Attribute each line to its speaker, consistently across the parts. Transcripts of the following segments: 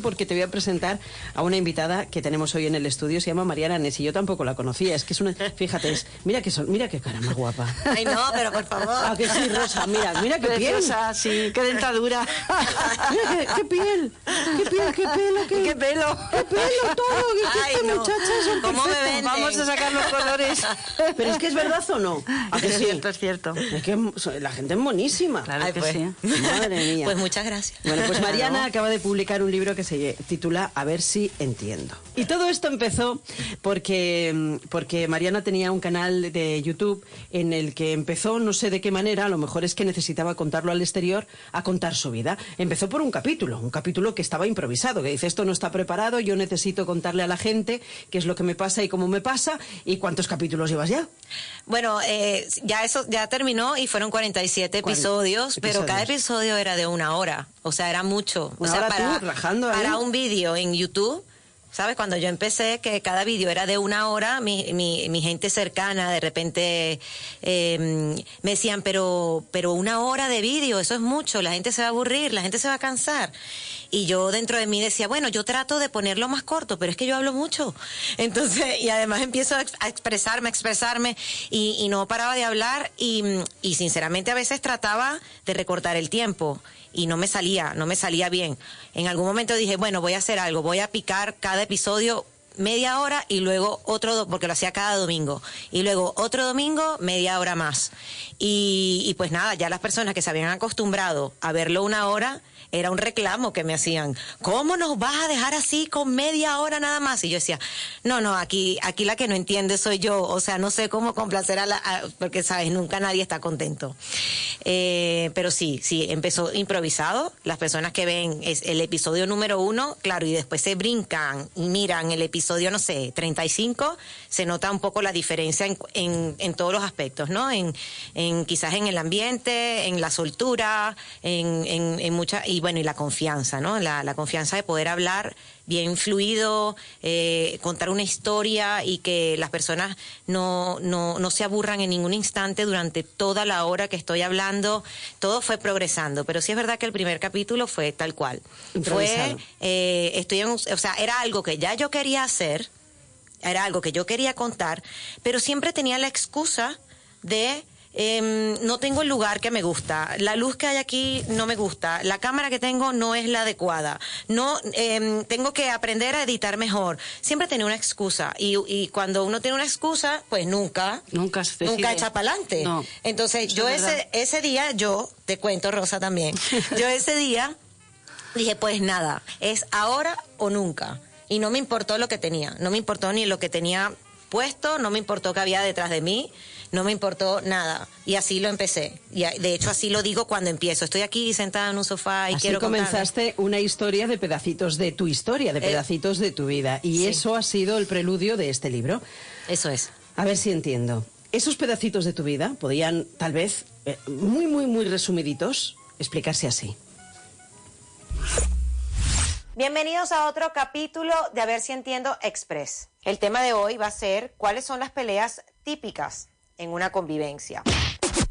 Speaker 1: porque te voy a presentar a una invitada que tenemos hoy en el estudio, se llama Mariana Nes, y yo tampoco la conocía, es que es una, fíjate, es, mira que son, mira qué cara más guapa.
Speaker 2: Ay, no, pero por favor.
Speaker 1: Ah, que sí, Rosa, mira, mira qué piel.
Speaker 2: Sí, qué dentadura.
Speaker 1: Mira qué, qué piel, qué piel, qué pelo, qué,
Speaker 2: Qué pelo.
Speaker 1: qué pelo, todo, que
Speaker 2: Ay, no.
Speaker 1: muchacha son
Speaker 2: ¿Cómo me venden? Vamos a sacar los colores.
Speaker 1: Pero es que es verdad o no, ¿A que
Speaker 2: Es
Speaker 1: sí?
Speaker 2: cierto, es cierto.
Speaker 1: Es que la gente es monísima.
Speaker 2: Claro
Speaker 3: Ay,
Speaker 2: que
Speaker 3: pues.
Speaker 2: sí.
Speaker 1: Madre mía.
Speaker 2: Pues muchas gracias.
Speaker 1: Bueno, pues Mariana
Speaker 2: Claro.
Speaker 1: acaba de publicar un libro que se titula A ver si entiendo. Y todo esto empezó porque, mm, porque Mariana tenía un canal de YouTube en el que empezó, no sé de qué manera, a lo mejor es que necesitaba contarlo al exterior, a contar su vida. Empezó por un capítulo, un capítulo que estaba improvisado, que dice, esto no está preparado, yo necesito contarle a la gente qué es lo que me pasa y cómo me pasa, y cuántos capítulos llevas ya.
Speaker 2: Bueno, eh, ya eso ya terminó y fueron 47
Speaker 1: Cuaren-
Speaker 2: episodios, pero
Speaker 1: episodios.
Speaker 2: cada episodio era de una hora, o sea, era mucho.
Speaker 1: Una
Speaker 2: o sea, para,
Speaker 1: tú rajando ahí.
Speaker 2: para un vídeo en YouTube. ¿Sabes? Cuando yo empecé, que cada vídeo era de una hora, mi, mi, mi gente cercana de repente eh, me decían, pero, pero una hora de vídeo, eso es mucho, la gente se va a aburrir, la gente se va a cansar. Y yo dentro de mí decía, bueno, yo trato de ponerlo más corto, pero es que yo hablo mucho. Entonces, y además empiezo a, ex- a expresarme, a expresarme, y, y no paraba de hablar, y, y sinceramente a veces trataba de recortar el tiempo y no me salía, no me salía bien. En algún momento dije, bueno, voy a hacer algo, voy a picar cada episodio media hora y luego otro, porque lo hacía cada domingo, y luego otro domingo media hora más. Y pues nada, ya las personas que se habían acostumbrado a verlo una hora, era un reclamo que me hacían. ¿Cómo nos vas a dejar así con media hora nada más? Y yo decía, no, no, aquí, aquí la que no entiende soy yo. O sea, no sé cómo complacer a la, porque sabes, nunca nadie está contento. Eh, pero sí, sí, empezó improvisado. Las personas que ven el episodio número uno, claro, y después se brincan y miran el episodio, no sé, 35, se nota un poco la diferencia en, en, todos los aspectos, ¿no? En, en quizás en el ambiente, en la soltura, en, en, en mucha, y bueno, y la confianza, ¿no? La, la confianza de poder hablar bien fluido, eh, contar una historia y que las personas no, no, no se aburran en ningún instante durante toda la hora que estoy hablando. Todo fue progresando, pero sí es verdad que el primer capítulo fue tal cual. Fue, eh, estoy en, un- o sea, era algo que ya yo quería hacer, era algo que yo quería contar, pero siempre tenía la excusa de em, no tengo el lugar que me gusta, la luz que hay aquí no me gusta, la cámara que tengo no es la adecuada, no em, tengo que aprender a editar mejor. Siempre tenía una excusa y, y cuando uno tiene una excusa, pues nunca,
Speaker 3: Nunca se
Speaker 2: nunca echa para adelante.
Speaker 3: No.
Speaker 2: Entonces yo
Speaker 3: es
Speaker 2: ese ese día yo te cuento Rosa también, yo ese día dije, pues nada, es ahora o nunca. Y no me importó lo que tenía, no me importó ni lo que tenía puesto, no me importó que había detrás de mí, no me importó nada. Y así lo empecé. Y de hecho así lo digo cuando empiezo. Estoy aquí sentada en un sofá y
Speaker 1: Así
Speaker 2: quiero contarme.
Speaker 1: comenzaste una historia de pedacitos de tu historia, de
Speaker 2: Eh,
Speaker 1: pedacitos de tu vida. Y
Speaker 2: sí.
Speaker 1: eso ha sido el preludio de este libro.
Speaker 2: Eso es.
Speaker 1: A ver si entiendo. Esos pedacitos de tu vida podían, tal vez, eh, muy, muy, muy resumiditos, explicarse así.
Speaker 2: Bienvenidos a otro capítulo de A ver si entiendo Express. El tema de hoy va a ser cuáles son las peleas típicas en una convivencia.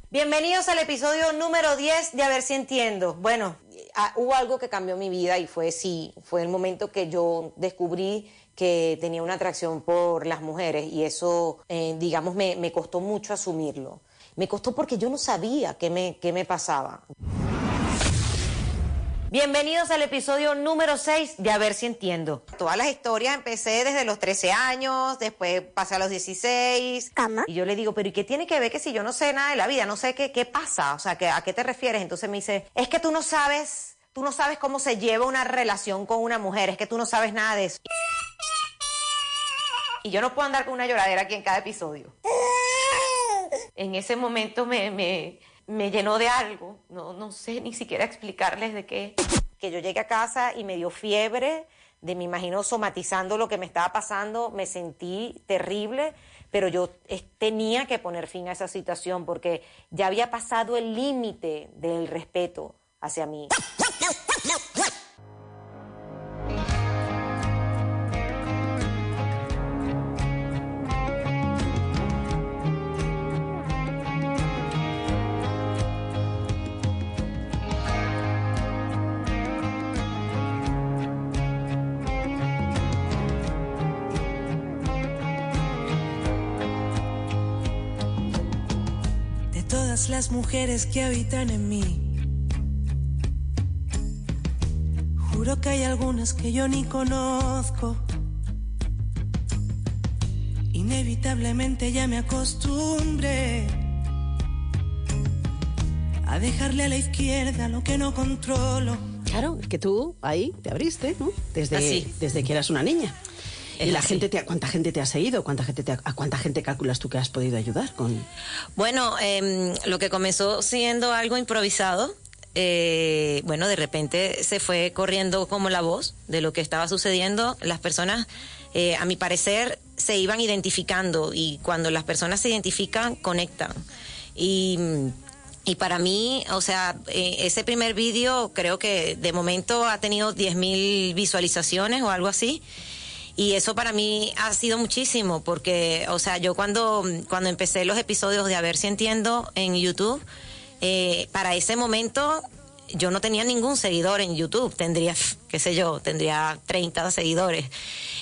Speaker 2: Bienvenidos al episodio número 10 de A ver si entiendo. Bueno, ah, hubo algo que cambió mi vida y fue sí, fue el momento que yo descubrí que tenía una atracción por las mujeres y eso, eh, digamos, me, me costó mucho asumirlo. Me costó porque yo no sabía qué me, qué me pasaba. Bienvenidos al episodio número 6 de A ver si entiendo. Todas las historias empecé desde los 13 años, después pasé a los 16. Y yo le digo, pero ¿y qué tiene que ver que si yo no sé nada de la vida? No sé qué, qué pasa, o sea, ¿qué- ¿a qué te refieres? Entonces me dice, es que tú no sabes, tú no sabes cómo se lleva una relación con una mujer, es que tú no sabes nada de eso. Y yo no puedo andar con una lloradera aquí en cada episodio. En ese momento me, me, me llenó de algo, no, no sé ni siquiera explicarles de qué. Que yo llegué a casa y me dio fiebre, de me imagino somatizando lo que me estaba pasando, me sentí terrible, pero yo eh, tenía que poner fin a esa situación porque ya había pasado el límite del respeto hacia mí.
Speaker 3: Todas las mujeres que habitan en mí. Juro que hay algunas que yo ni conozco. Inevitablemente ya me acostumbré a dejarle a la izquierda lo que no controlo.
Speaker 1: Claro, es que tú ahí te abriste, ¿no? Desde,
Speaker 2: Así.
Speaker 1: desde que eras una niña.
Speaker 2: Es
Speaker 1: y la
Speaker 2: así.
Speaker 1: gente te, ¿cuánta gente te ha seguido? ¿Cuánta gente te ha- ¿A cuánta gente calculas tú que has podido ayudar con
Speaker 2: Bueno, em, lo que comenzó siendo algo improvisado, eh, bueno, de repente se fue corriendo como la voz de lo que estaba sucediendo. Las personas, eh, a mi parecer, se iban identificando y cuando las personas se identifican, conectan. Y, y para mí, o sea, eh, ese primer vídeo creo que de momento ha tenido 10.000 visualizaciones o algo así. Y eso para mí ha sido muchísimo, porque, o sea, yo cuando, cuando empecé los episodios de A ver si entiendo en YouTube, eh, para ese momento yo no tenía ningún seguidor en YouTube, tendría, qué sé yo, tendría 30 seguidores.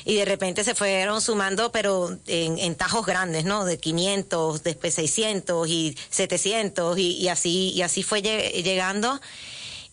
Speaker 2: Y de repente se fueron sumando, pero en, tajos grandes, ¿no? De 500, después 600 y 700 y, y así, y así fue lle- llegando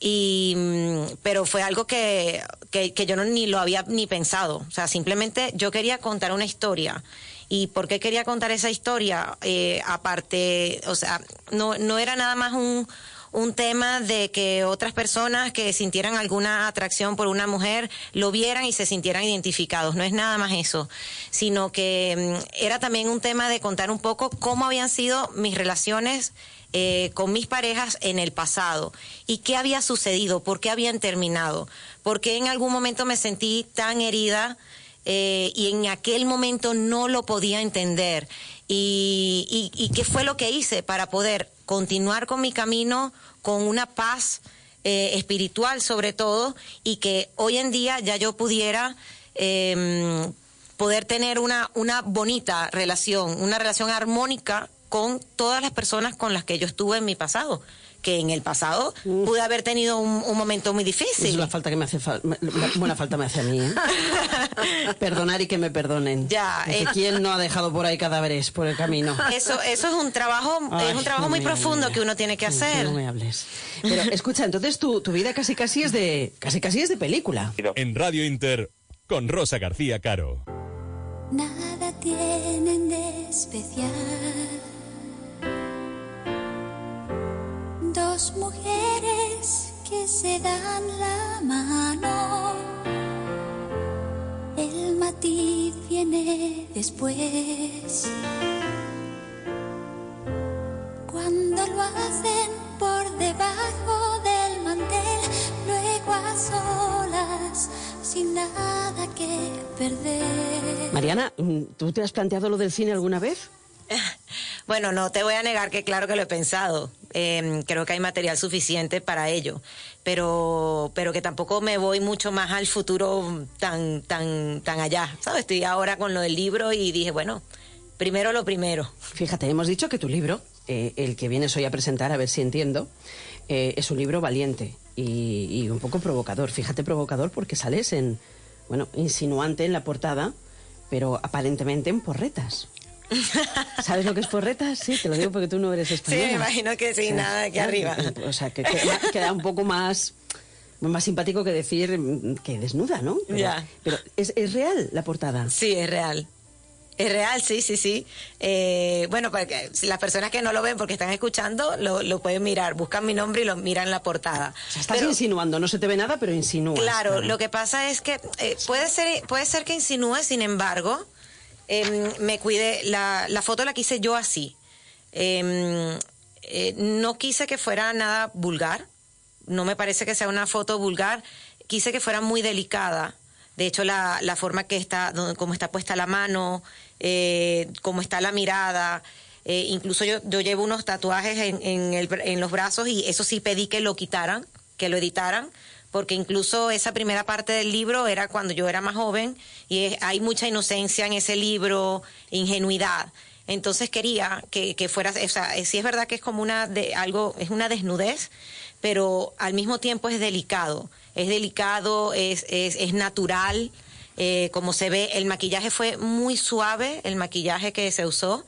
Speaker 2: y mm, pero fue algo que, que, que yo no ni lo había ni pensado. O sea simplemente yo quería contar una historia. Y por qué quería contar esa historia Eh, aparte o sea no no era nada más un un tema de que otras personas que sintieran alguna atracción por una mujer lo vieran y se sintieran identificados. No es nada más eso, sino que mm, era también un tema de contar un poco cómo habían sido mis relaciones eh, con mis parejas en el pasado. Y qué había sucedido, por qué habían terminado, por qué en algún momento me sentí tan herida eh, y en aquel momento no lo podía entender y, y- qué fue lo que hice para poder continuar con mi camino con una paz eh, espiritual sobre todo y que hoy en día ya yo pudiera em, poder tener una, una bonita relación, una relación armónica con todas las personas con las que yo estuve en mi pasado. Que en el pasado pude haber tenido un, un momento muy difícil.
Speaker 1: Es la falta que me hace me- la buena falta me hace a mí, ¿eh? Perdonar y que me perdonen.
Speaker 2: Ya, eh.
Speaker 1: ¿Quién no ha dejado por ahí cadáveres por el camino?
Speaker 2: Eso, eso es un trabajo,
Speaker 1: Ay,
Speaker 2: es un trabajo
Speaker 1: no
Speaker 2: muy
Speaker 1: me
Speaker 2: profundo
Speaker 1: hables.
Speaker 2: que uno tiene que
Speaker 1: No,
Speaker 2: hacer.
Speaker 1: No me hables. Pero escucha, entonces tu, tu vida casi casi es de casi casi es de película.
Speaker 4: En Radio Inter, con Rosa García Caro.
Speaker 5: Nada tienen de especial. Mujeres que se dan la mano. El matiz viene después. Cuando lo hacen por debajo del mantel, luego a solas, sin nada que perder.
Speaker 1: Mariana, ¿tú te has planteado lo del cine alguna vez?
Speaker 2: Bueno, no te voy a negar que claro que lo he pensado. Eh, creo que hay material suficiente para ello, pero pero que tampoco me voy mucho más al futuro tan tan tan allá. ¿Sabes? Estoy ahora con lo del libro y dije, bueno, primero lo primero.
Speaker 1: Fíjate, hemos dicho que tu libro, eh, el que vienes hoy a presentar, a ver si entiendo, eh, es un libro valiente y un poco provocador. Fíjate, provocador porque sales en, bueno, insinuante en la portada, pero aparentemente en porretas. ¿Sabes lo que es porretas? Sí, te lo digo porque tú no eres española.
Speaker 2: me imagino que sí, nada aquí arriba.
Speaker 1: O sea, que queda, queda un poco más más simpático que decir que desnuda, ¿no? Pero,
Speaker 2: Ya.
Speaker 1: pero ¿es, es real la portada.
Speaker 2: Sí, es real. Es real, sí, sí, sí. Eh, bueno, para que si las personas que no lo ven porque están escuchando, lo, lo pueden mirar. Buscan mi nombre y lo miran la portada.
Speaker 1: O sea, estás
Speaker 2: Pero-
Speaker 1: insinuando, no se te ve nada, pero insinúas.
Speaker 2: Claro, lo que pasa es que eh, puede ser puede ser que insinúe, sin embargo, em, me cuide la, foto la quise yo así. Em, eh, no quise que fuera nada vulgar. No me parece que sea una foto vulgar. Quise que fuera muy delicada. De hecho, la, la forma que está, cómo está puesta la mano, eh, cómo está la mirada. eh, incluso yo, yo llevo unos tatuajes en, en, el en los brazos y eso sí pedí que lo quitaran, que lo editaran, porque incluso esa primera parte del libro era cuando yo era más joven y hay mucha inocencia en ese libro, ingenuidad. Entonces quería que, que fuera, o sea, sí es verdad que es como una de algo, es una desnudez, pero al mismo tiempo es delicado. Es delicado, es, es, es natural, eh, como se ve, el maquillaje fue muy suave, el maquillaje que se usó,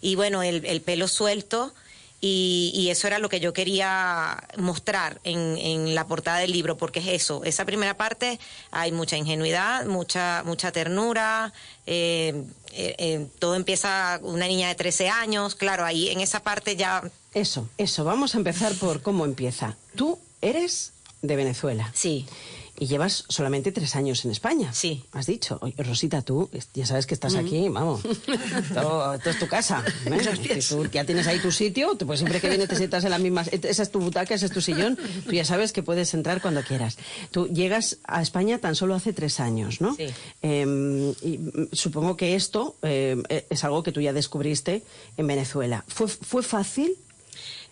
Speaker 2: y bueno, el, el pelo suelto, Y, y eso era lo que yo quería mostrar en, en la portada del libro, porque es eso, esa primera parte hay mucha ingenuidad, mucha, mucha ternura, eh, eh, eh, todo empieza una niña de 13 años, claro, ahí en esa parte ya...
Speaker 1: Eso, eso. Vamos a empezar por cómo empieza. Tú eres de Venezuela.
Speaker 2: Sí.
Speaker 1: Y llevas solamente tres años en España.
Speaker 2: Sí.
Speaker 1: Has dicho. Oye, Rosita, tú es- ya sabes que estás aquí, vamos. Todo, todo es tu casa. ¿eh? Si tú ya tienes ahí tu sitio, pues siempre que vienes te sientas en la misma... Esa es tu butaca, ese es tu sillón. Tú ya sabes que puedes entrar cuando quieras. Tú llegas a España tan solo hace tres años, ¿no?
Speaker 2: Sí.
Speaker 1: Eh, y mm, supongo que esto eh, es algo que tú ya descubriste en Venezuela. ¿Fue, fue fácil?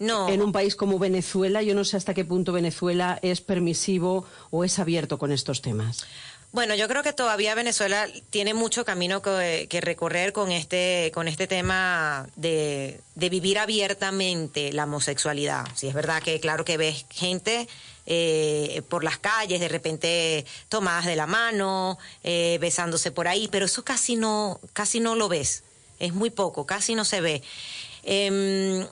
Speaker 2: No.
Speaker 1: En un país como Venezuela, yo no sé hasta qué punto Venezuela es permisivo o es abierto con estos temas.
Speaker 2: Bueno, yo creo que todavía Venezuela tiene mucho camino que, que recorrer con este, con este tema de, de vivir abiertamente la homosexualidad. Sí, es verdad que claro que ves gente eh, por las calles, de repente tomadas de la mano, eh, besándose por ahí, pero eso casi no, casi no lo ves. Es muy poco, casi no se ve. Em,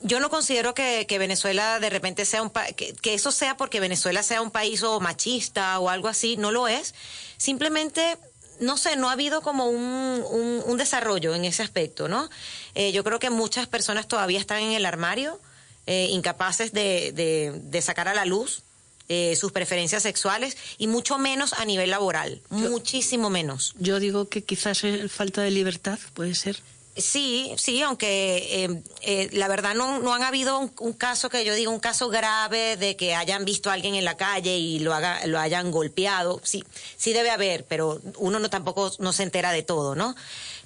Speaker 2: yo no considero que, que Venezuela de repente sea un pa- que, que eso sea porque Venezuela sea un país o machista o algo así, no lo es. Simplemente, no sé, no ha habido como un, un, un desarrollo en ese aspecto, ¿no? Eh, yo creo que muchas personas todavía están en el armario, eh, incapaces de, de, de sacar a la luz eh, sus preferencias sexuales y mucho menos a nivel laboral, muchísimo menos.
Speaker 6: Yo digo que quizás es falta de libertad, puede ser.
Speaker 2: Sí, sí, aunque eh, eh, la verdad no, no han habido un, un caso que yo diga un caso grave de que hayan visto a alguien en la calle y lo haga, lo hayan golpeado. Sí, sí debe haber, pero uno no tampoco no se entera de todo, ¿no?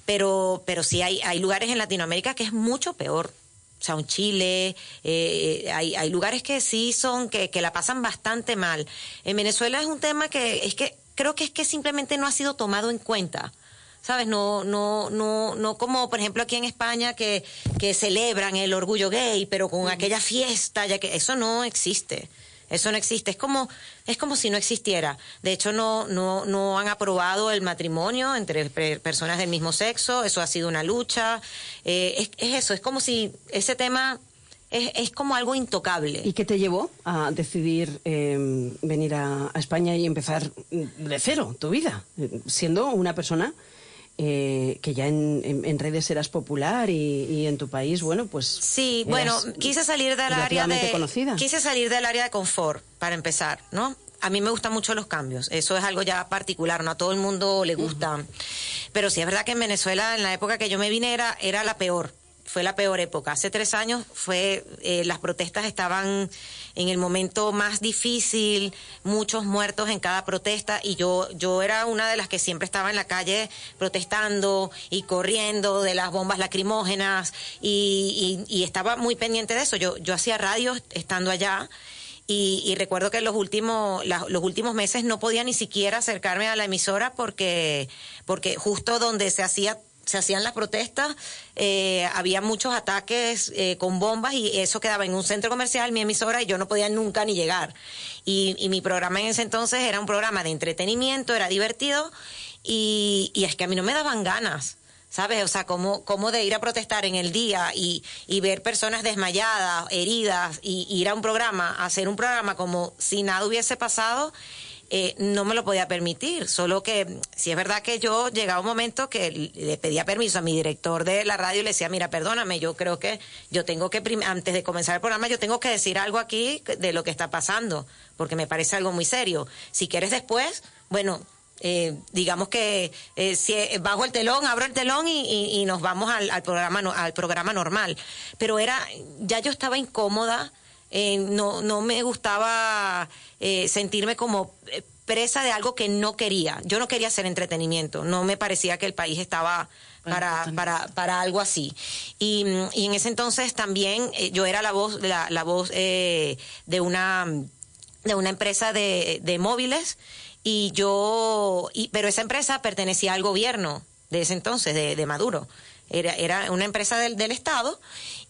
Speaker 2: Pero, pero sí hay, hay lugares en Latinoamérica que es mucho peor. O sea, un Chile, eh, hay, hay lugares que sí son, que, que la pasan bastante mal. En Venezuela es un tema que es que creo que es que simplemente no ha sido tomado en cuenta. ¿Sabes? No, no, no, no como por ejemplo aquí en España que, que celebran el orgullo gay, pero con aquella fiesta, ya que eso no existe. Eso no existe, es como, es como si no existiera. De hecho, no, no, no han aprobado el matrimonio entre pe- personas del mismo sexo, eso ha sido una lucha. Eh, es, es eso, es como si ese tema es, es como algo intocable.
Speaker 1: ¿Y qué te llevó a decidir eh, venir a, a España y empezar de cero tu vida? Siendo una persona eh, que ya en, en- en redes eras popular y, y en tu país, bueno, pues.
Speaker 2: Sí, bueno, quise salir del área de
Speaker 1: conocida.
Speaker 2: quise salir del área de confort para empezar, ¿no? A mí me gustan mucho los cambios, eso es algo ya particular, no a todo el mundo le gusta. Pero sí es verdad que en Venezuela, en la época que yo me vine, era, era la peor, fue la peor época. Hace tres años fue, eh, las protestas estaban en el momento más difícil, muchos muertos en cada protesta y yo, yo era una de las que siempre estaba en la calle protestando y corriendo de las bombas lacrimógenas y, y- y estaba muy pendiente de eso. Yo, yo hacía radio estando allá. Y, y recuerdo que los últimos la- los últimos meses no podía ni siquiera acercarme a la emisora porque porque justo donde se hacía se hacían las protestas eh, había muchos ataques eh, con bombas y eso quedaba en un centro comercial mi emisora y yo no podía nunca ni llegar y, y mi programa en ese entonces era un programa de entretenimiento era divertido y, y es que a mí no me daban ganas ¿Sabes? O sea, cómo, cómo de ir a protestar en el día y, y ver personas desmayadas, heridas, y, ir a un programa, hacer un programa como si nada hubiese pasado, eh, no me lo podía permitir. Solo que mm, sí es verdad que yo llegaba un momento que le pedía permiso a mi director de la radio y le decía, mira, perdóname, yo creo que yo tengo que, antes de comenzar el programa, yo tengo que decir algo aquí de lo que está pasando, porque me parece algo muy serio. Si quieres después, bueno, eh, digamos que eh, si eh, bajo el telón, abro el telón y, y- y nos vamos al, al programa al programa normal. Pero era, ya yo estaba incómoda, eh, no, no me gustaba eh, sentirme como eh, presa de algo que no quería. Yo no quería hacer entretenimiento, no me parecía que el país estaba para, para, para algo así. Y, mm, y en ese entonces también eh, yo era la voz, la, la voz eh, de una de una empresa de, de móviles y yo, y, pero esa empresa pertenecía al gobierno de ese entonces, de, de Maduro. Era, era una empresa del, del Estado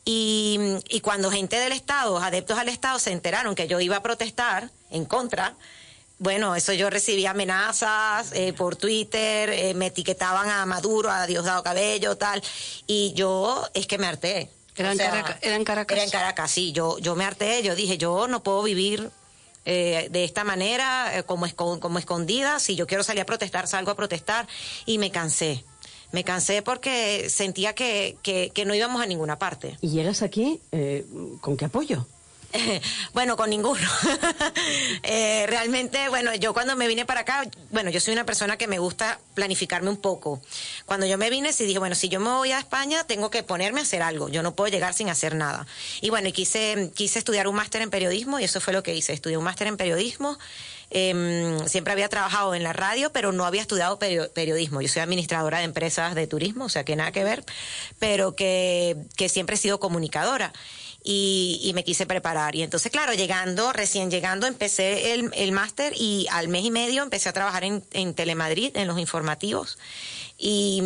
Speaker 2: y, y cuando gente del Estado, adeptos al Estado, se enteraron que yo iba a protestar en contra, bueno, eso yo recibía amenazas eh, por Twitter, eh, me etiquetaban a Maduro, a Diosdado Cabello, tal, y yo es que me harté.
Speaker 6: Era en
Speaker 2: sea,
Speaker 6: era en Caracas.
Speaker 2: Era en Caracas, sí. Yo, yo me harté, yo dije, yo no puedo vivir eh, de esta manera, eh, como escondida. Si yo quiero salir a protestar, salgo a protestar. Y me cansé. Me cansé porque sentía que, que, que no íbamos a ninguna parte.
Speaker 1: ¿Y llegas aquí eh, con qué apoyo?
Speaker 2: bueno, con ninguno. Eh, realmente, bueno, yo cuando me vine para acá, bueno, yo soy una persona que me gusta planificarme un poco. Cuando yo me vine, sí dije, bueno, si yo me voy a España, tengo que ponerme a hacer algo. Yo no puedo llegar sin hacer nada. Y bueno, y quise, quise estudiar un máster en periodismo y eso fue lo que hice. Estudié un máster en periodismo. Em, siempre había trabajado en la radio, pero no había estudiado perio- periodismo. Yo soy administradora de empresas de turismo, o sea que nada que ver, pero que, que siempre he sido comunicadora y, y me quise preparar. Y entonces, claro, llegando, recién llegando, empecé el, el máster y al mes y medio empecé a trabajar en, en Telemadrid, en los informativos. Y,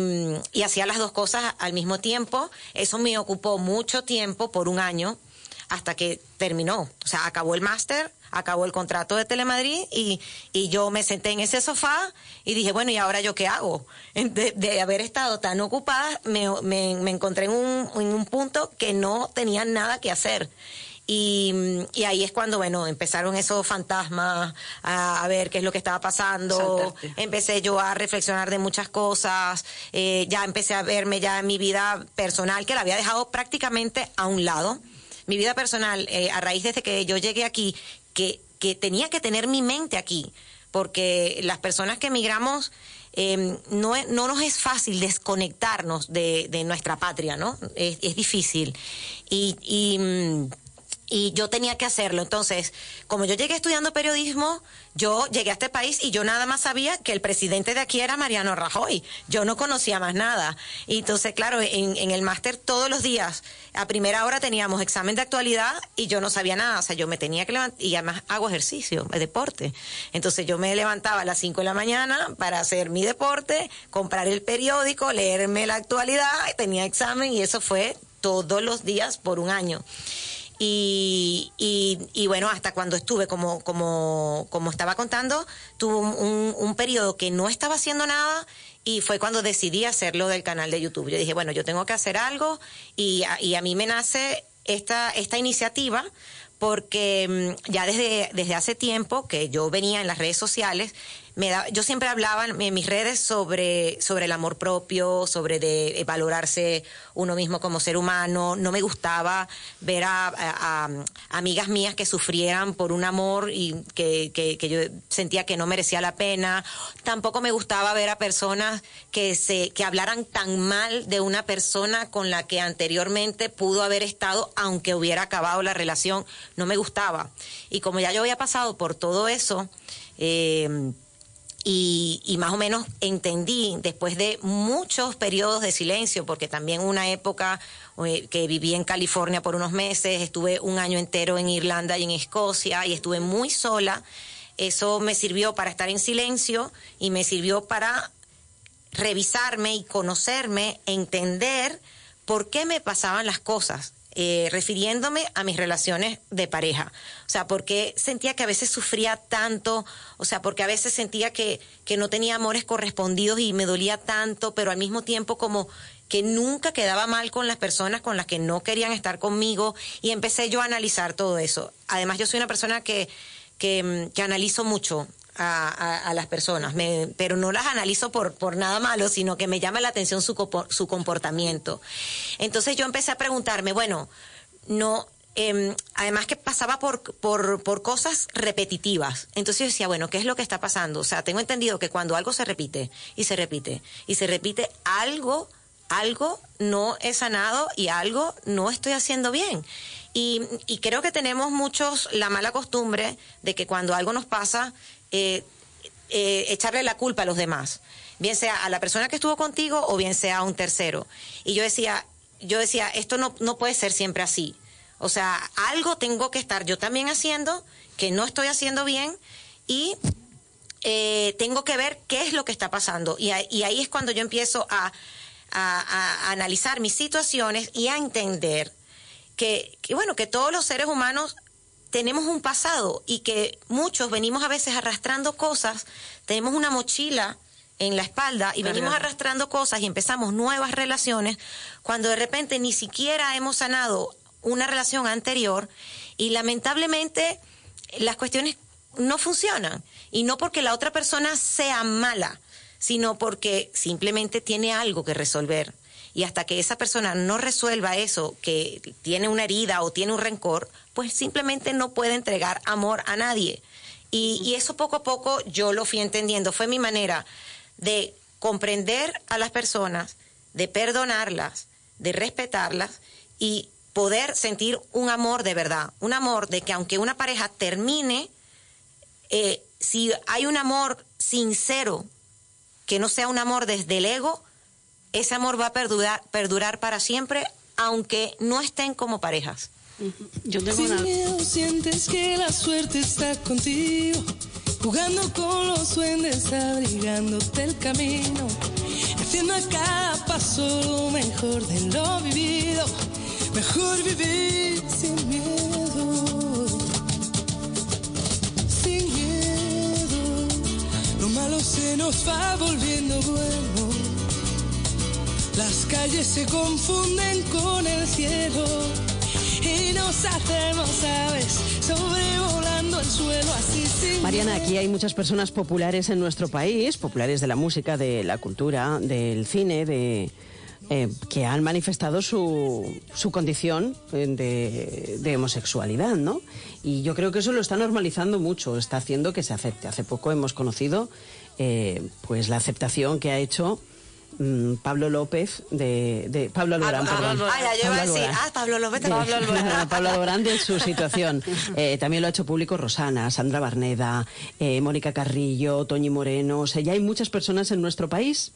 Speaker 2: y hacía las dos cosas al mismo tiempo. Eso me ocupó mucho tiempo, por un año, hasta que terminó. O sea, acabó el máster, acabó el contrato de Telemadrid y, y yo me senté en ese sofá y dije, bueno, ¿y ahora yo qué hago? De, de haber estado tan ocupada, me, me- me encontré en un, en un punto que no tenía nada que hacer. Y, y ahí es cuando, bueno, empezaron esos fantasmas a, a ver qué es lo que estaba pasando.
Speaker 6: Saltarte.
Speaker 2: Empecé yo a reflexionar de muchas cosas. eh, ya empecé a verme ya en mi vida personal, que la había dejado prácticamente a un lado. Mi vida personal, eh, a raíz desde que yo llegué aquí, que, que tenía que tener mi mente aquí, porque las personas que emigramos eh, no, no nos es fácil desconectarnos de, de nuestra patria, ¿no? Es, es difícil. Y, y, mm, y yo tenía que hacerlo. Entonces, como yo llegué estudiando periodismo, yo llegué a este país y yo nada más sabía que el presidente de aquí era Mariano Rajoy. Yo no conocía más nada. Y entonces, claro, en, en el máster todos los días, a primera hora teníamos examen de actualidad y yo no sabía nada. O sea, yo me tenía que levantar, y además hago ejercicio, deporte. Entonces yo me levantaba a las 5 de la mañana para hacer mi deporte, comprar el periódico, leerme la actualidad, tenía examen y eso fue todos los días por un año. Y, y, y bueno, hasta cuando estuve, como, como, como estaba contando, tuve un, un, periodo que no estaba haciendo nada y fue cuando decidí hacerlo del canal de YouTube. Yo dije, bueno, yo tengo que hacer algo y a, y a mí me nace esta, esta iniciativa porque mm, ya desde, desde hace tiempo que yo venía en las redes sociales, me da, yo siempre hablaba en mis redes sobre, sobre el amor propio, sobre de eh, valorarse uno mismo como ser humano. No me gustaba ver a, amigas mías que sufrieran por un amor y que, que- que yo sentía que no merecía la pena. Tampoco me gustaba ver a personas que se que hablaran tan mal de una persona con la que anteriormente pudo haber estado, aunque hubiera acabado la relación. No me gustaba. Y como ya yo había pasado por todo eso, eh, y, y más o menos entendí después de muchos periodos de silencio, porque también una época eh, que viví en California por unos meses, estuve un año entero en Irlanda y en Escocia y estuve muy sola. Eso me sirvió para estar en silencio y me sirvió para revisarme y conocerme, entender por qué me pasaban las cosas, eh, refiriéndome a mis relaciones de pareja. O sea, porque sentía que a veces sufría tanto, o sea, porque a veces sentía que, que no tenía amores correspondidos y me dolía tanto, pero al mismo tiempo como que nunca quedaba mal con las personas con las que no querían estar conmigo y empecé yo a analizar todo eso. Además, yo soy una persona que, que, mm, que analizo mucho a, las personas, me- pero no las analizo por, por nada malo, sino que me llama la atención su, su comportamiento. Entonces yo empecé a preguntarme, bueno, no, em, además que pasaba por, por, por cosas repetitivas. Entonces yo decía, bueno, ¿qué es lo que está pasando? O sea, tengo entendido que cuando algo se repite y se repite y se repite, algo, algo no he sanado y algo no estoy haciendo bien. Y creo que tenemos muchos la mala costumbre de que cuando algo nos pasa, eh, eh, echarle la culpa a los demás, bien sea a la persona que estuvo contigo o bien sea a un tercero. Y yo decía, yo decía, esto no, no puede ser siempre así. O sea, algo tengo que estar yo también haciendo que no estoy haciendo bien y eh, tengo que ver qué es lo que está pasando. Y, ahí- es cuando yo empiezo a, a- analizar mis situaciones y a entender que, bueno, que todos los seres humanos tenemos un pasado y que muchos venimos a veces arrastrando cosas, tenemos una mochila en la espalda y venimos arrastrando cosas y empezamos nuevas relaciones cuando de repente ni siquiera hemos sanado una relación anterior y lamentablemente las cuestiones no funcionan y no porque la otra persona sea mala, sino porque simplemente tiene algo que resolver. Y hasta que esa persona no resuelva eso, que tiene una herida o tiene un rencor, pues simplemente no puede entregar amor a nadie. Y, eso poco a poco yo lo fui entendiendo. Fue mi manera de comprender a las personas, de perdonarlas, de respetarlas y poder sentir un amor de verdad, un amor de que aunque una pareja termine, eh, si hay un amor sincero, que no sea un amor desde el ego, ese amor va a perdurar, perdurar para siempre, aunque no estén como parejas.
Speaker 6: Yo tengo
Speaker 3: Sin
Speaker 6: una...
Speaker 3: miedo sientes que la suerte está contigo, jugando con los duendes, abrigándote el camino, haciendo a cada paso lo mejor de lo vivido, mejor vivir sin miedo, sin miedo, lo malo se nos va volviendo bueno, las calles se confunden con el cielo y nos hacemos aves sobrevolando el suelo así sin
Speaker 1: Mariana, aquí hay muchas personas populares en nuestro país, populares de la música, de la cultura, del cine, de eh, que han manifestado su, su condición eh, de, de homosexualidad, ¿no? Y yo creo que eso lo está normalizando mucho, está haciendo que se acepte. Hace poco hemos conocido eh, pues la aceptación que ha hecho mm, Pablo López de, de Pablo Alborán,
Speaker 2: Ah,
Speaker 1: perdón.
Speaker 2: ah, ya, yo iba a
Speaker 1: Pablo
Speaker 2: decir,
Speaker 1: Alborán.
Speaker 2: ah, Pablo López,
Speaker 1: De-
Speaker 2: Pablo Alborán.
Speaker 1: Pablo Alborán de su situación. Eh, también lo ha hecho público Rosana, Sandra Barneda, eh, Mónica Carrillo, Toñi Moreno. O sea, ya hay muchas personas en nuestro país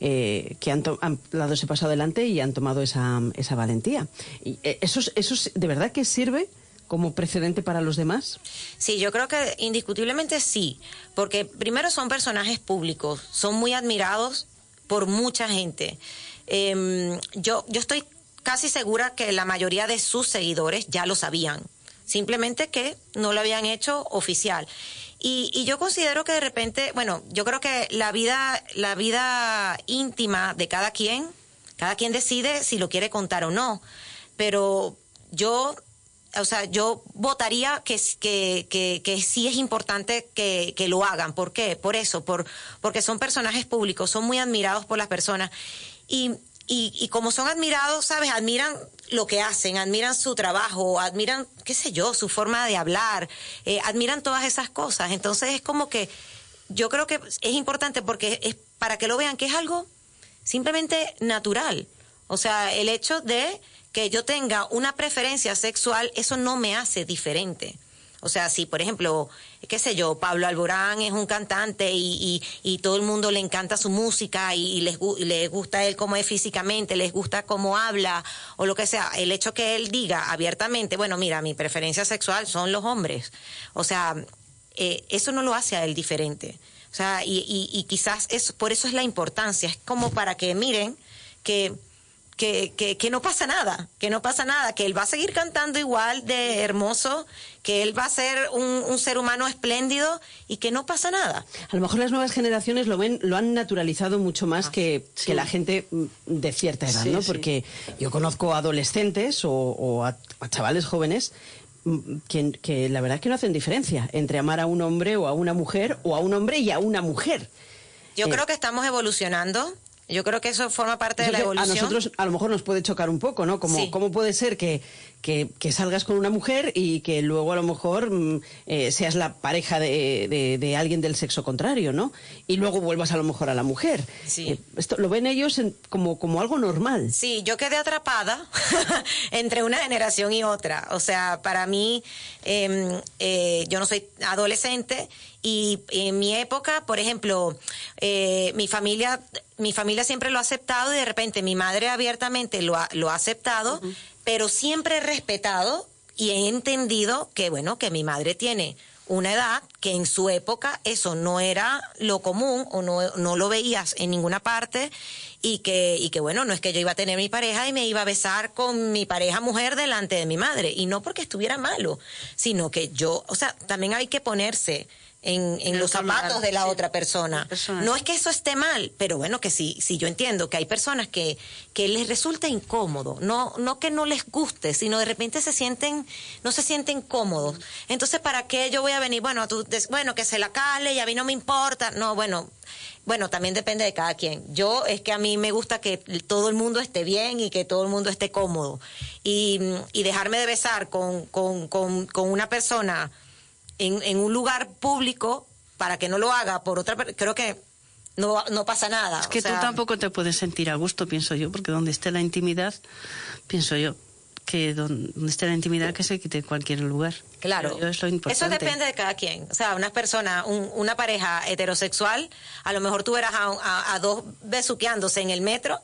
Speaker 1: eh, que han, han dado ese paso adelante y han tomado esa, esa valentía. Y, eh, ¿eso, es- eso es- de verdad que sirve como precedente para los demás?
Speaker 2: Sí, yo creo que indiscutiblemente sí, porque primero son personajes públicos, son muy admirados por mucha gente. Em, yo, yo estoy casi segura que la mayoría de sus seguidores ya lo sabían, simplemente que no lo habían hecho oficial. Y, y yo considero que de repente, bueno, yo creo que la vida, la vida íntima de cada quien, cada quien decide si lo quiere contar o no, pero yo o sea, yo votaría que, que, que, sí es importante que, que lo hagan. ¿Por qué? Por eso, por, porque son personajes públicos, son muy admirados por las personas. Y, y, y como son admirados, ¿sabes? Admiran lo que hacen, admiran su trabajo, admiran, qué sé yo, su forma de hablar, eh, admiran todas esas cosas. Entonces es como que yo creo que es importante porque es para que lo vean que es algo simplemente natural. O sea, el hecho de que yo tenga una preferencia sexual, eso no me hace diferente. O sea, si por ejemplo, qué sé yo, Pablo Alborán es un cantante y, y, todo el mundo le encanta su música y, les, les gusta él cómo es físicamente, les gusta cómo habla o lo que sea, el hecho que él diga abiertamente, bueno, mira, mi preferencia sexual son los hombres. O sea, eh, eso no lo hace a él diferente. O sea, y, y, y quizás es, por eso es la importancia, es como para que miren que que, que, que no pasa nada, que no pasa nada, que él va a seguir cantando igual de hermoso, que él va a ser un, un ser humano espléndido y que no pasa nada.
Speaker 1: A lo mejor las nuevas generaciones lo ven, lo han naturalizado mucho más que, que la gente mm, de cierta edad,
Speaker 6: Sí,
Speaker 1: ¿no?
Speaker 6: sí.
Speaker 1: Porque yo conozco adolescentes o, o a, a chavales jóvenes mm, que, que la verdad es que no hacen diferencia entre amar a un hombre o a una mujer o a un hombre y a una mujer.
Speaker 2: Yo
Speaker 1: Eh,
Speaker 2: creo que estamos evolucionando, yo creo que eso forma parte de la evolución.
Speaker 1: A nosotros a lo mejor nos puede chocar un poco, ¿no? Como,
Speaker 2: Sí.
Speaker 1: ¿Cómo puede ser que, que, que salgas con una mujer y que luego a lo mejor mm, eh, seas la pareja de, de- de alguien del sexo contrario, ¿no? Y luego vuelvas a lo mejor a la mujer.
Speaker 2: Sí.
Speaker 1: Eh, esto lo ven ellos en- como, como algo normal.
Speaker 2: Sí, yo quedé atrapada entre una generación y otra. O sea, para mí, eh, eh, yo no soy adolescente y en mi época, por ejemplo, eh, mi familia, mi familia siempre lo ha aceptado y de repente mi madre abiertamente lo ha, lo ha aceptado, pero siempre he respetado y he entendido que, bueno, que mi madre tiene una edad que en su época eso no era lo común o no, no lo veías en ninguna parte y que, y que bueno, no es que yo iba a tener mi pareja y me iba a besar con mi pareja mujer delante de mi madre. Y no porque estuviera malo, sino que yo, o sea, también hay que ponerse en, los zapatos
Speaker 6: lugar,
Speaker 2: de la
Speaker 6: sí.
Speaker 2: otra persona.
Speaker 6: Persona.
Speaker 2: No es que eso esté mal, pero bueno, que sí, sí yo entiendo que hay personas que, que les resulta incómodo, no, no que no les guste, sino de repente se sienten, no se sienten cómodos. Entonces, ¿para qué yo voy a venir? Bueno, tú, des- bueno, que se la cale y a mí no me importa. No, bueno, bueno, también depende de cada quien. Yo es que a mí me gusta que todo el mundo esté bien y que todo el mundo esté cómodo. Y, y dejarme de besar con, con, con, con una persona en, en un lugar público para que no lo haga por otra creo que no, no pasa nada.
Speaker 6: Es que
Speaker 2: O sea,
Speaker 6: tú tampoco te puedes sentir a gusto, pienso yo, porque donde esté la intimidad, pienso yo, que don- donde esté la intimidad que se quite en cualquier lugar.
Speaker 2: Claro,
Speaker 6: es lo importante.
Speaker 2: eso depende de cada quien. O sea, una persona, un- una pareja heterosexual, a lo mejor tú verás a, a- a dos besuqueándose en el metro,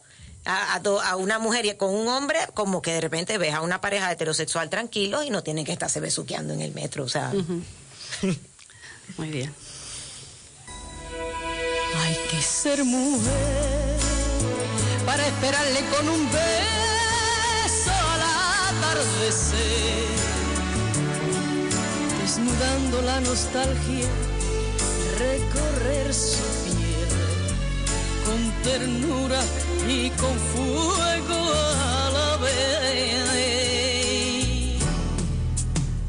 Speaker 2: a, a do- a una mujer y con un hombre, como que de repente ves a una pareja heterosexual tranquilo y no tienen que estarse besuqueando en el metro. O sea,
Speaker 6: Muy bien.
Speaker 3: Hay que ser mujer para esperarle con un beso al atardecer, desnudando la nostalgia, recorrer su piel con ternura y con fuego a la vez.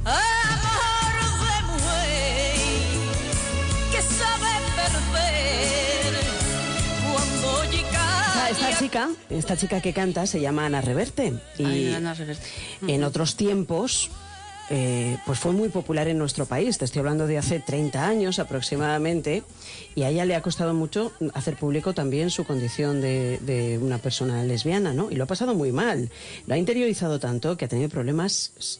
Speaker 3: Amor de mujer que sabe perder cuando llega.
Speaker 1: Esta, esta chica, esta chica que canta se llama Ana Reverte y
Speaker 6: Ay, Ana Reverte.
Speaker 1: en otros tiempos eh, pues fue muy popular en nuestro país. Te estoy hablando de hace 30 años aproximadamente y a ella le ha costado mucho hacer público también su condición de, de una persona lesbiana, ¿no? Y lo ha pasado muy mal. Lo ha interiorizado tanto que ha tenido problemas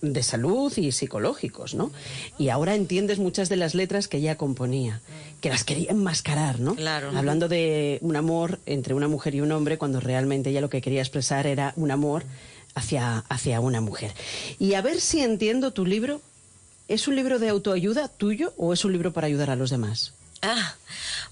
Speaker 1: de salud y psicológicos, ¿no? Y ahora entiendes muchas de las letras que ella componía, que las quería enmascarar, ¿no?
Speaker 2: Claro.
Speaker 1: Hablando de un amor entre una mujer y un hombre cuando realmente ella lo que quería expresar era un amor hacia, hacia una mujer. Y a ver si entiendo tu libro. ¿Es un libro de autoayuda tuyo o es un libro para ayudar a los demás?
Speaker 2: Ah,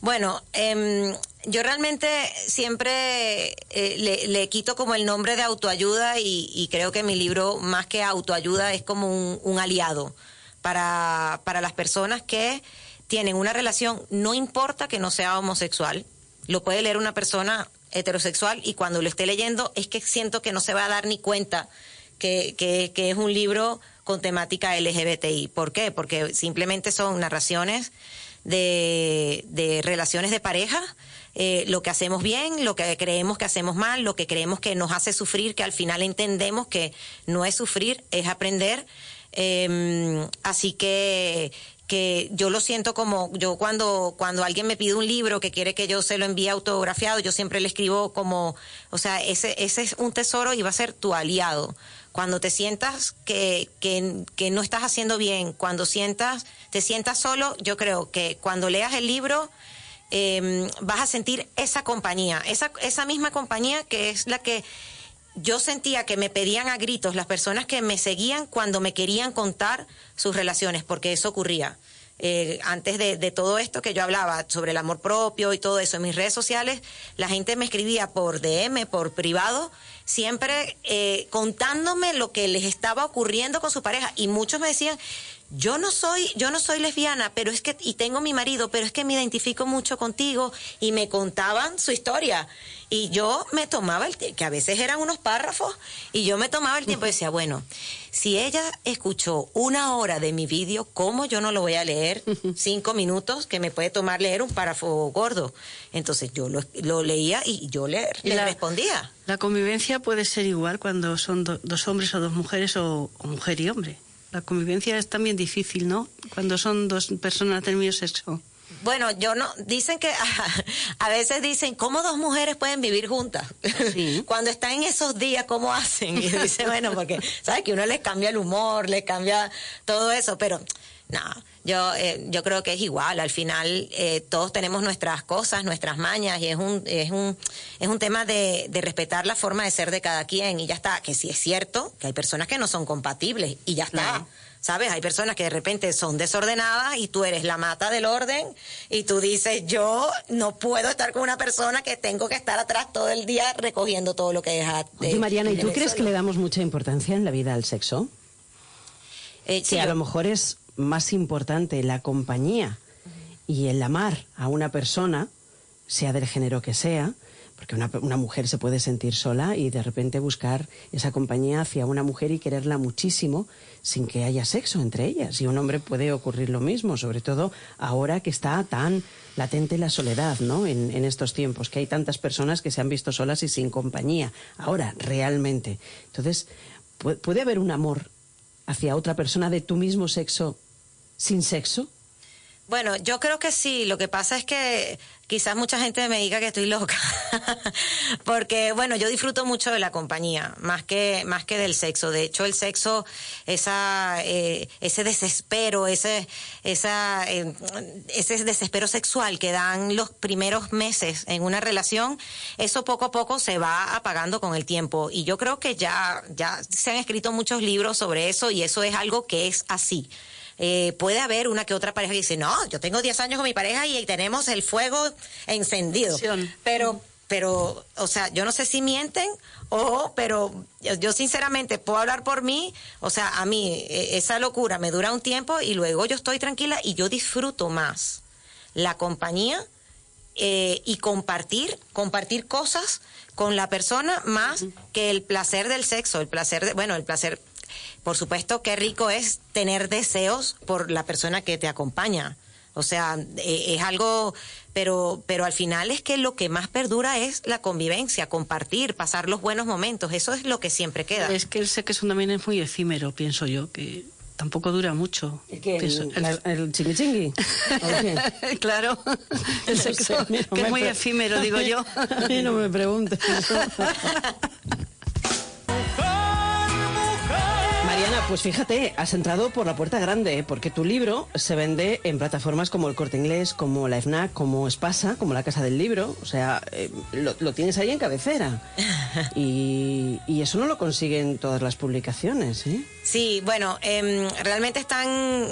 Speaker 2: bueno, em, yo realmente siempre eh, le, le quito como el nombre de autoayuda y, creo que mi libro, más que autoayuda, es como un, un aliado para, para las personas que tienen una relación, no importa que no sea homosexual, lo puede leer una persona heterosexual y cuando lo esté leyendo es que siento que no se va a dar ni cuenta que, que, es un libro con temática LGBTI. ¿Por qué? Porque simplemente son narraciones de, de relaciones de pareja, eh, lo que hacemos bien, lo que creemos que hacemos mal, lo que creemos que nos hace sufrir, que al final entendemos que no es sufrir, es aprender. Eh, así que que yo lo siento como yo cuando cuando alguien me pide un libro que quiere que yo se lo envíe autografiado yo siempre le escribo como o sea ese ese es un tesoro y va a ser tu aliado. Cuando te sientas que, que, que no estás haciendo bien cuando sientas te sientas solo yo creo que cuando leas el libro eh, vas a sentir esa compañía esa esa misma compañía que es la que yo sentía que me pedían a gritos las personas que me seguían cuando me querían contar sus relaciones, porque eso ocurría. Eh, antes de, de todo esto que yo hablaba sobre el amor propio y todo eso en mis redes sociales, la gente me escribía por DM, por privado, siempre eh, contándome lo que les estaba ocurriendo con su pareja y muchos me decían, yo no soy, yo no soy lesbiana, pero es que, y tengo mi marido, pero es que me identifico mucho contigo, y me contaban su historia. Y yo me tomaba el tiempo, que a veces eran unos párrafos, y yo me tomaba el tiempo y decía, bueno, si ella escuchó una hora de mi vídeo, ¿cómo yo no lo voy a leer cinco minutos que me puede tomar leer un párrafo gordo? Entonces yo lo, lo leía y yo le,
Speaker 6: Y
Speaker 2: le
Speaker 6: la-
Speaker 2: respondía.
Speaker 6: La convivencia puede ser igual cuando son do- dos hombres o dos mujeres o, o mujer y hombre. La convivencia es también difícil, ¿no? Cuando son dos personas del mismo sexo.
Speaker 2: Bueno, yo no, dicen que a veces dicen, ¿cómo dos mujeres pueden vivir juntas?
Speaker 1: Sí.
Speaker 2: Cuando están en esos días, ¿cómo hacen? Y dice, bueno, porque, ¿sabes? Que uno les cambia el humor, les cambia todo eso, pero no, yo, eh, yo creo que es igual. Al final, eh, todos tenemos nuestras cosas, nuestras mañas, y es un, es un, es un tema de, de respetar la forma de ser de cada quien, y ya está. Que sí es cierto que hay personas que no son compatibles, y ya está.
Speaker 6: Claro.
Speaker 2: ¿Sabes? Hay personas que de repente son desordenadas y tú eres la mata del orden y tú dices, yo no puedo estar con una persona que tengo que estar atrás todo el día recogiendo todo lo que deja.
Speaker 1: Oye, Mariana, ¿y tú crees que le damos mucha importancia en la vida al sexo?
Speaker 2: Eh, sí,
Speaker 1: que a
Speaker 2: yo-
Speaker 1: lo mejor es más importante la compañía y el amar a una persona, sea del género que sea, porque una, mujer se puede sentir sola y de repente buscar esa compañía hacia una mujer y quererla muchísimo sin que haya sexo entre ellas. Y un hombre puede ocurrir lo mismo, sobre todo ahora que está tan latente la soledad, ¿no? En, en estos tiempos, que hay tantas personas que se han visto solas y sin compañía. Ahora, realmente. Entonces, ¿pu- ¿puede haber un amor hacia otra persona de tu mismo sexo sin sexo?
Speaker 2: Bueno, yo creo que sí. Lo que pasa es que quizás mucha gente me diga que estoy loca. Porque, bueno, yo disfruto mucho de la compañía, más que, más que del sexo. De hecho, el sexo, esa, eh, ese desespero, ese, esa, eh, ese desespero sexual que dan los primeros meses en una relación, eso poco a poco se va apagando con el tiempo. Y yo creo que ya, ya se han escrito muchos libros sobre eso y eso es algo que es así. Eh, puede haber una que otra pareja que dice, no, yo tengo 10 años con mi pareja y tenemos el fuego encendido. Pero, pero, o sea, yo no sé si mienten o, pero yo, sinceramente puedo hablar por mí, o sea, a mí eh, esa locura me dura un tiempo y luego yo estoy tranquila y yo disfruto más la compañía eh, y compartir, compartir cosas con la persona más que el placer del sexo, el placer de, bueno, el placer, por supuesto, qué rico es tener deseos por la persona que te acompaña. O sea, eh, es algo, pero, pero al final es que lo que más perdura es la convivencia, compartir, pasar los buenos momentos. Eso es lo que siempre queda.
Speaker 6: Es que el sexo también es muy efímero, pienso yo, que tampoco dura mucho.
Speaker 1: ¿El qué?
Speaker 6: Pienso-
Speaker 1: ¿El, chingui chingui?
Speaker 6: Claro, el
Speaker 1: No
Speaker 6: sexo,
Speaker 1: sé, no
Speaker 6: que es muy efímero, digo yo.
Speaker 1: A mí no me preguntes. Pues fíjate, has entrado por la puerta grande, ¿eh? porque tu libro se vende en plataformas como el Corte Inglés, como la FNAC, como Espasa, como la Casa del Libro. O sea, eh, lo, lo tienes ahí en cabecera. Y, y eso no lo consiguen todas las publicaciones, ¿eh?
Speaker 2: Sí, bueno, em, realmente están,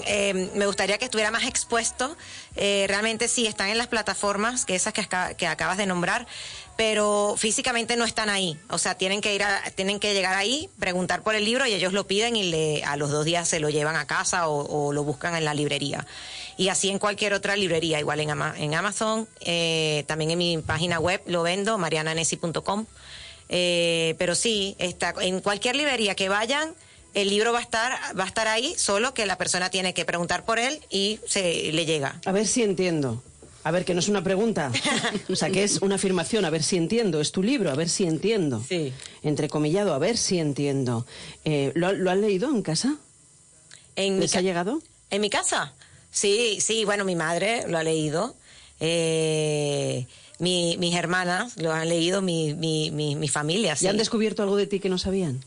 Speaker 2: em, me gustaría que estuviera más expuesto. Eh, realmente sí, están en las plataformas, que esas que, aca- que acabas de nombrar, pero físicamente no están ahí. O sea, tienen que ir a- tienen que llegar ahí, preguntar por el libro y ellos lo piden y le, a los dos días se lo llevan a casa o, o lo buscan en la librería. Y así en cualquier otra librería, igual en, Ama- en Amazon, eh, también en mi página web lo vendo, mariananesi.com. Eh, pero sí, está, en cualquier librería que vayan, el libro va a estar, va a estar ahí, solo que la persona tiene que preguntar por él y se le llega.
Speaker 1: A ver si entiendo. A ver, que no es una pregunta. O sea, que es una afirmación. A ver si entiendo. Es tu libro. A ver si entiendo.
Speaker 2: Sí.
Speaker 1: Entrecomillado. A ver si entiendo. Eh, ¿lo, lo han leído en casa?
Speaker 2: En mi,
Speaker 1: ¿Les ha llegado?
Speaker 2: en mi casa. Sí, sí, bueno, mi madre lo ha leído. Eh, mi- mis hermanas lo han leído, mi, mi, mi, mi familia. sí.
Speaker 1: ¿Y han descubierto algo de ti que no sabían?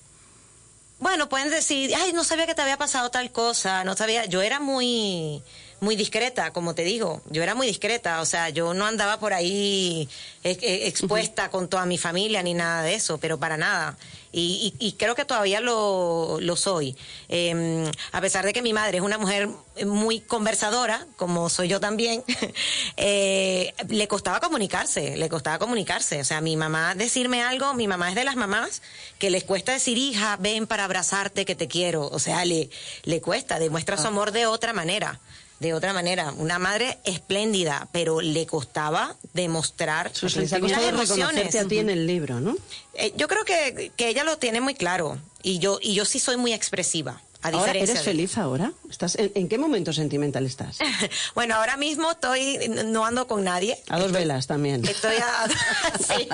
Speaker 2: Bueno, pueden decir, ay, no sabía que te había pasado tal cosa, no sabía, yo era muy muy discreta, como te digo, yo era muy discreta, o sea, yo no andaba por ahí eh, eh, expuesta con toda mi familia ni nada de eso, pero para nada. Y, y- y creo que todavía lo, lo soy. Eh, a pesar de que mi madre es una mujer muy conversadora, como soy yo también, eh, le costaba comunicarse, le costaba comunicarse. O sea, mi mamá decirme algo, mi mamá es de las mamás que les cuesta decir, hija, ven para abrazarte que te quiero. O sea, le, le cuesta, demuestra su amor de otra manera. De otra manera, una madre espléndida, pero le costaba demostrar
Speaker 6: Sus
Speaker 2: emociones.
Speaker 1: a ti en el libro, ¿no?
Speaker 2: Eh, yo creo que, que ella lo tiene muy claro y yo y yo sí soy muy expresiva. A
Speaker 1: Ahora, ¿Eres
Speaker 2: de-
Speaker 1: feliz ahora? ¿Estás en, en qué momento sentimental estás?
Speaker 2: bueno, ahora mismo estoy no ando con nadie.
Speaker 1: A dos velas también.
Speaker 2: Estoy a, sí,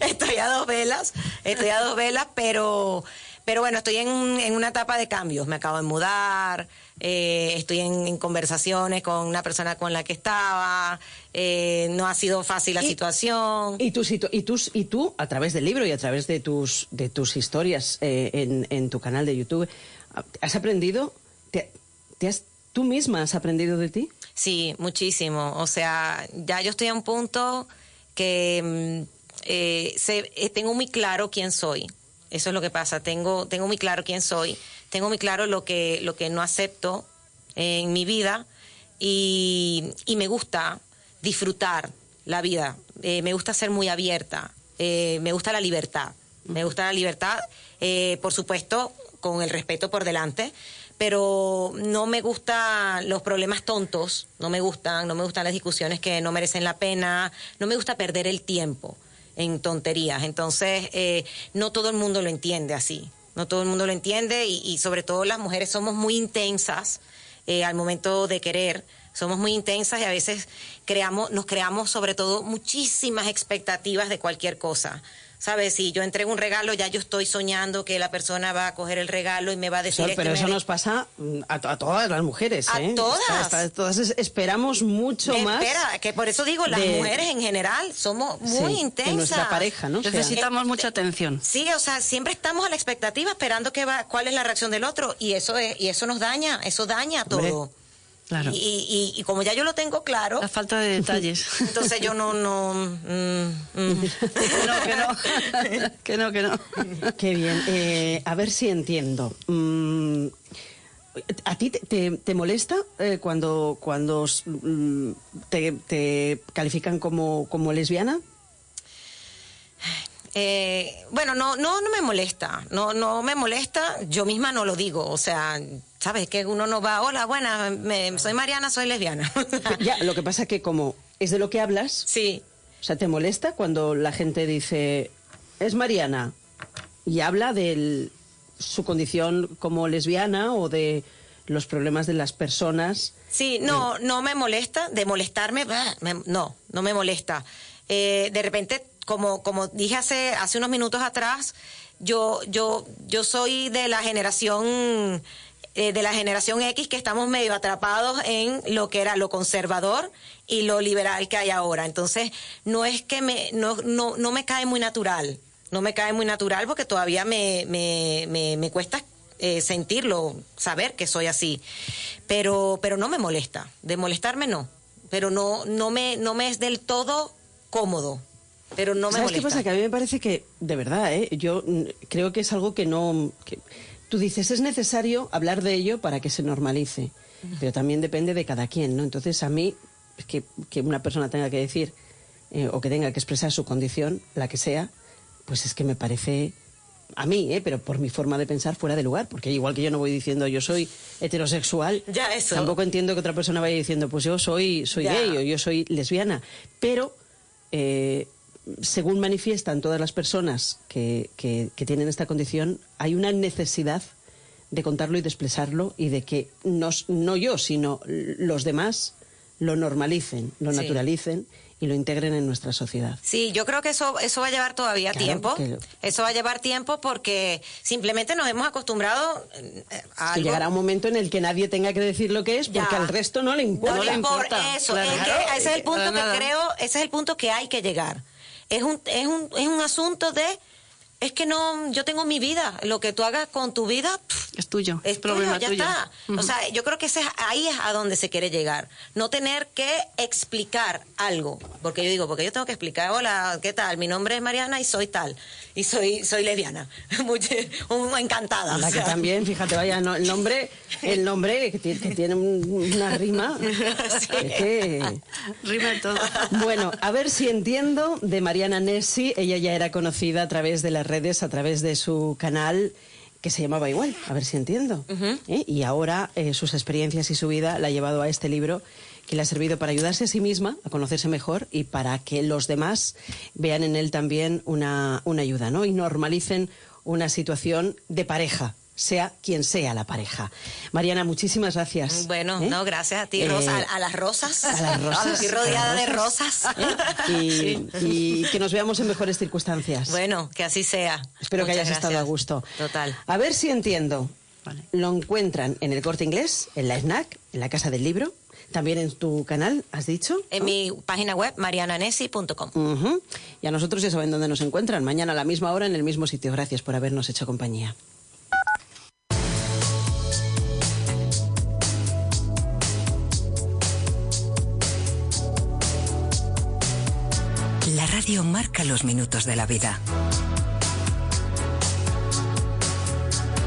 Speaker 2: estoy a dos velas, estoy a dos velas, pero, pero bueno, estoy en, en una etapa de cambios. Me acabo de mudar, eh, estoy en, en conversaciones con una persona con la que estaba, eh, no ha sido fácil la
Speaker 1: Y-
Speaker 2: situación.
Speaker 1: Y tú, y, tú, y tú, a través del libro y a través de tus, de tus historias eh, en, en tu canal de YouTube, ¿has aprendido? Te, te has, ¿Tú misma has aprendido de ti?
Speaker 2: Sí, muchísimo. O sea, ya yo estoy a un punto que mm, eh, sé- eh, tengo muy claro quién soy. Eso es lo que pasa. Tengo, tengo muy claro quién soy. Tengo muy claro lo que, lo que no acepto en mi vida y, y me gusta disfrutar la vida. Eh, me gusta ser muy abierta. Eh, me gusta la libertad. Me gusta la libertad, eh, por supuesto, con el respeto por delante, pero no me gustan los problemas tontos, no me gustan, no me gustan las discusiones que no merecen la pena, no me gusta perder el tiempo en tonterías. Entonces, eh, no todo el mundo lo entiende así, no todo el mundo lo entiende y, y sobre todo las mujeres somos muy intensas eh, al momento de querer. Somos muy intensas y a veces creamos, nos creamos sobre todo muchísimas expectativas de cualquier cosa. ¿Sabes? Si yo entrego un regalo, ya yo estoy soñando que la persona va a coger el regalo y me va a decir...
Speaker 1: Sol,
Speaker 2: "Este
Speaker 1: pero
Speaker 2: me
Speaker 1: eso
Speaker 2: de-".
Speaker 1: nos pasa mm, a, a todas las mujeres.
Speaker 2: A
Speaker 1: ¿eh?
Speaker 2: todas.
Speaker 1: Está- está- todas es- esperamos mucho más.
Speaker 2: Espera, que por eso digo, las
Speaker 1: de-
Speaker 2: mujeres en general somos muy
Speaker 1: Sí,
Speaker 2: intensas.
Speaker 1: de nuestra pareja, ¿no? O sea,
Speaker 6: Necesitamos mucha atención.
Speaker 2: Sí, o sea, siempre estamos a la expectativa esperando que va, cuál es la reacción del otro y eso es, y eso nos daña, eso daña
Speaker 1: Hombre,
Speaker 2: todo.
Speaker 6: Claro.
Speaker 2: Y, y- y como ya yo lo tengo claro,
Speaker 6: La falta de detalles.
Speaker 2: entonces yo no, no, mm, mm.
Speaker 6: que no, que no. que no, que no.
Speaker 1: Qué bien. Eh, a ver si entiendo. Mm, ¿A ti te, te- te molesta eh, cuando, cuando mm, te, te califican como, como lesbiana?
Speaker 2: Eh, bueno, no, no, no me molesta, no, no me molesta, yo misma no lo digo, o sea, sabes que uno no va, hola, buena, me- soy Mariana, soy lesbiana.
Speaker 1: Ya, lo que pasa que como es de lo que hablas,
Speaker 2: sí,
Speaker 1: o sea, ¿te molesta cuando la gente dice, es Mariana? Y habla de su condición como lesbiana o de los problemas de las personas.
Speaker 2: Sí, no, no me molesta, de molestarme, bah, me- no, no me molesta. Eh, de repente, como, como dije hace, hace unos minutos atrás, yo, yo, yo soy de la generación, eh, de la generación X que estamos medio atrapados en lo que era lo conservador y lo liberal que hay ahora. Entonces, no es que me, no, no, no me cae muy natural. No me cae muy natural porque todavía me, me, me, me cuesta eh, sentirlo, saber que soy así. Pero, pero no me molesta. De molestarme no. Pero no, no me, no me es del todo cómodo. Pero no me
Speaker 1: ¿Sabes qué
Speaker 2: molesta.
Speaker 1: pasa? Que a mí me parece que, de verdad, ¿eh? yo mm, creo que es algo que no... que- tú dices, es necesario hablar de ello para que se normalice, pero también depende de cada quien, ¿no? Entonces, a mí, que, que una persona tenga que decir eh, o que tenga que expresar su condición, la que sea, pues es que me parece... A mí, ¿eh? pero por mi forma de pensar fuera de lugar, porque igual que yo no voy diciendo yo soy heterosexual,
Speaker 2: Ya, eso.
Speaker 1: tampoco entiendo que otra persona vaya diciendo pues yo soy, soy
Speaker 2: Ya.
Speaker 1: gay o yo soy lesbiana. Pero eh, según manifiestan todas las personas que, que- que tienen esta condición, hay una necesidad de contarlo y de expresarlo y de que nos- no yo, sino los demás lo normalicen, lo
Speaker 2: Sí.
Speaker 1: naturalicen y lo integren en nuestra sociedad.
Speaker 2: Sí, yo creo que eso, eso va a llevar todavía
Speaker 1: Claro,
Speaker 2: tiempo. Eso va a llevar tiempo porque simplemente nos hemos acostumbrado eh, a
Speaker 1: Que
Speaker 2: algo.
Speaker 1: llegará un momento en el que nadie tenga que decir lo que es porque
Speaker 2: Ya.
Speaker 1: al resto no le importa.
Speaker 2: No le
Speaker 6: importa.
Speaker 2: eso.
Speaker 6: Claro.
Speaker 2: es que
Speaker 6: Claro.
Speaker 2: ese es el punto que creo, ese es el punto que hay que llegar. Es un, es un, es un asunto de, es que no, yo tengo mi vida. Lo que tú hagas con tu vida, pff,
Speaker 6: Es tuyo.
Speaker 2: es
Speaker 6: problema
Speaker 2: tuyo, ya
Speaker 6: tuyo.
Speaker 2: está. O sea, yo creo que ese es- ahí es a donde se quiere llegar. No tener que explicar algo. Porque yo digo, porque yo tengo que explicar, hola, ¿qué tal? Mi nombre es Mariana y soy tal. Y soy, soy lesbiana. Muy, un- encantada.
Speaker 1: La
Speaker 2: o
Speaker 1: que también, fíjate, vaya, no, el nombre, el nombre que, ti- que tiene un- una rima.
Speaker 2: Sí.
Speaker 1: es que-
Speaker 6: Rima de todo.
Speaker 1: Bueno, a ver si entiendo de Mariana Nessi. Ella ya era conocida a través de las redes, a través de su canal que se llamaba igual, a ver si entiendo. ¿Eh? Y ahora eh, sus experiencias y su vida la ha llevado a este libro que le ha servido para ayudarse a sí misma, a conocerse mejor y para que los demás vean en él también una, una ayuda, ¿no? Y normalicen una situación de pareja, sea quien sea la pareja. Mariana, muchísimas gracias.
Speaker 2: Bueno,
Speaker 1: ¿Eh?
Speaker 2: no, gracias a ti,
Speaker 1: Eh,
Speaker 2: Rosa. A, a las rosas.
Speaker 1: a las rosas.
Speaker 2: Estoy rodeada de rosas.
Speaker 1: ¿Eh? Y, y que nos veamos en mejores circunstancias.
Speaker 2: Bueno, que así sea.
Speaker 1: Espero que
Speaker 2: Muchas
Speaker 1: hayas estado a
Speaker 2: gracias.
Speaker 1: gusto.
Speaker 2: Total.
Speaker 1: A ver si entiendo.
Speaker 6: Vale.
Speaker 1: Lo encuentran en el corte inglés, en la snack, en la casa del libro, también en tu canal, has dicho.
Speaker 2: En mi página web, mariananesi.com.
Speaker 1: Ujú. Y a nosotros ya saben dónde nos encuentran. Mañana a la misma hora en el mismo sitio. Gracias por habernos hecho compañía.
Speaker 7: Radio marca los minutos de la vida.